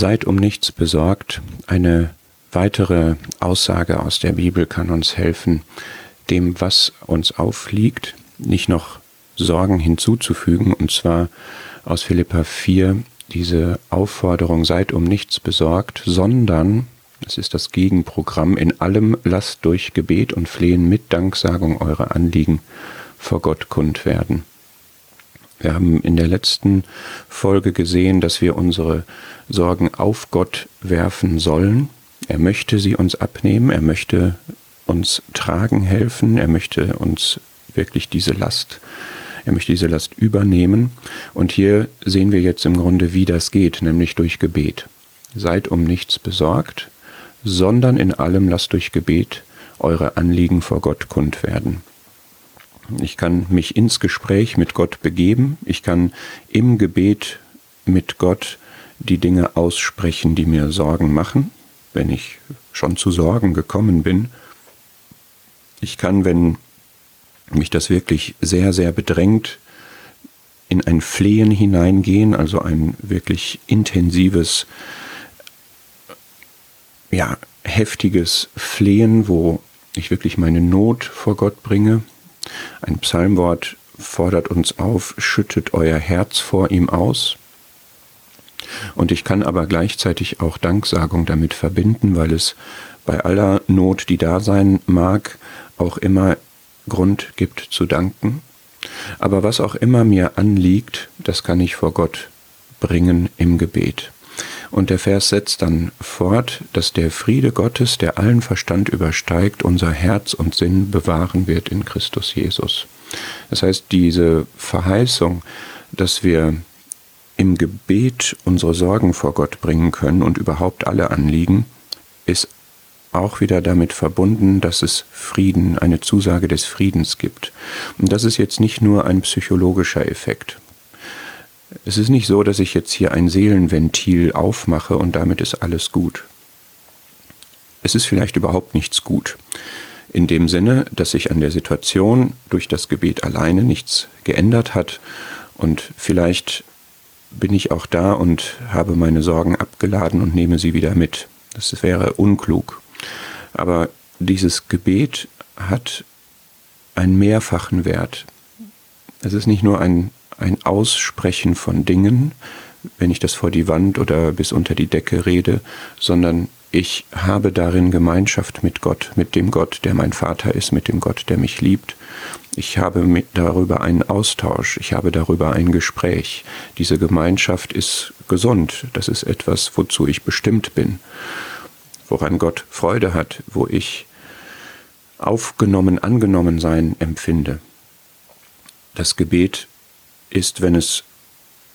Seid um nichts besorgt. Eine weitere Aussage aus der Bibel kann uns helfen, dem, was uns aufliegt, nicht noch Sorgen hinzuzufügen, und zwar aus Philippa 4 diese Aufforderung, seid um nichts besorgt, sondern, das ist das Gegenprogramm, in allem lasst durch Gebet und Flehen mit Danksagung eure Anliegen vor Gott kund werden. Wir haben in der letzten Folge gesehen, dass wir unsere Sorgen auf Gott werfen sollen. Er möchte sie uns abnehmen, er möchte uns tragen helfen, er möchte uns wirklich diese Last, er möchte diese Last übernehmen. Und hier sehen wir jetzt im Grunde, wie das geht, nämlich durch Gebet. Seid um nichts besorgt, sondern in allem lasst durch Gebet eure Anliegen vor Gott kund werden. Ich kann mich ins Gespräch mit Gott begeben. Ich kann im Gebet mit Gott die Dinge aussprechen, die mir Sorgen machen, wenn ich schon zu Sorgen gekommen bin. Ich kann, wenn mich das wirklich sehr, sehr bedrängt, in ein Flehen hineingehen, also ein wirklich intensives, ja, heftiges Flehen, wo ich wirklich meine Not vor Gott bringe, ein Psalmwort fordert uns auf, schüttet euer Herz vor ihm aus. Und ich kann aber gleichzeitig auch Danksagung damit verbinden, weil es bei aller Not, die da sein mag, auch immer Grund gibt zu danken. Aber was auch immer mir anliegt, das kann ich vor Gott bringen im Gebet. Und der Vers setzt dann fort, dass der Friede Gottes, der allen Verstand übersteigt, unser Herz und Sinn bewahren wird in Christus Jesus. Das heißt, diese Verheißung, dass wir im Gebet unsere Sorgen vor Gott bringen können und überhaupt alle Anliegen, ist auch wieder damit verbunden, dass es Frieden, eine Zusage des Friedens gibt. Und das ist jetzt nicht nur ein psychologischer Effekt. Es ist nicht so, dass ich jetzt hier ein Seelenventil aufmache und damit ist alles gut. Es ist vielleicht überhaupt nichts gut. In dem Sinne, dass sich an der Situation durch das Gebet alleine nichts geändert hat und vielleicht bin ich auch da und habe meine Sorgen abgeladen und nehme sie wieder mit. Das wäre unklug. Aber dieses Gebet hat einen mehrfachen Wert. Es ist nicht nur ein ein Aussprechen von Dingen, wenn ich das vor die Wand oder bis unter die Decke rede, sondern ich habe darin Gemeinschaft mit Gott, mit dem Gott, der mein Vater ist, mit dem Gott, der mich liebt. Ich habe darüber einen Austausch, ich habe darüber ein Gespräch. Diese Gemeinschaft ist gesund, das ist etwas, wozu ich bestimmt bin, woran Gott Freude hat, wo ich aufgenommen, angenommen sein empfinde. Das Gebet ist, wenn es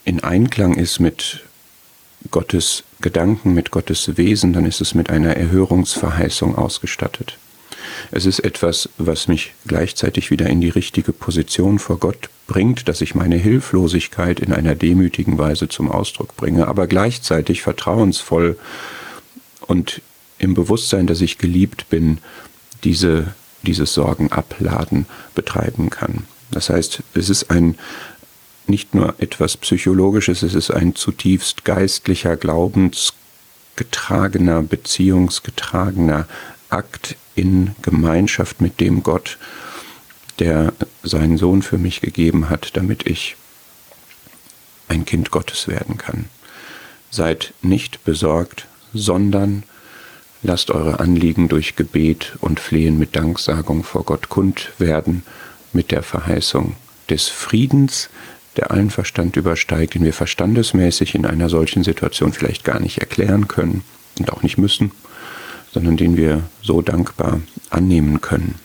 in Einklang ist mit Gottes Gedanken, mit Gottes Wesen, dann ist es mit einer Erhörungsverheißung ausgestattet. Es ist etwas, was mich gleichzeitig wieder in die richtige Position vor Gott bringt, dass ich meine Hilflosigkeit in einer demütigen Weise zum Ausdruck bringe, aber gleichzeitig vertrauensvoll und im Bewusstsein, dass ich geliebt bin, diese, dieses Sorgenabladen betreiben kann. Das heißt, es ist ein, nicht nur etwas Psychologisches, es ist ein zutiefst geistlicher, glaubensgetragener, beziehungsgetragener Akt in Gemeinschaft mit dem Gott, der seinen Sohn für mich gegeben hat, damit ich ein Kind Gottes werden kann. Seid nicht besorgt, sondern lasst eure Anliegen durch Gebet und Flehen mit Danksagung vor Gott kund werden, mit der Verheißung des Friedens, der allen Verstand übersteigt, den wir verstandesmäßig in einer solchen Situation vielleicht gar nicht erklären können und auch nicht müssen, sondern den wir so dankbar annehmen können.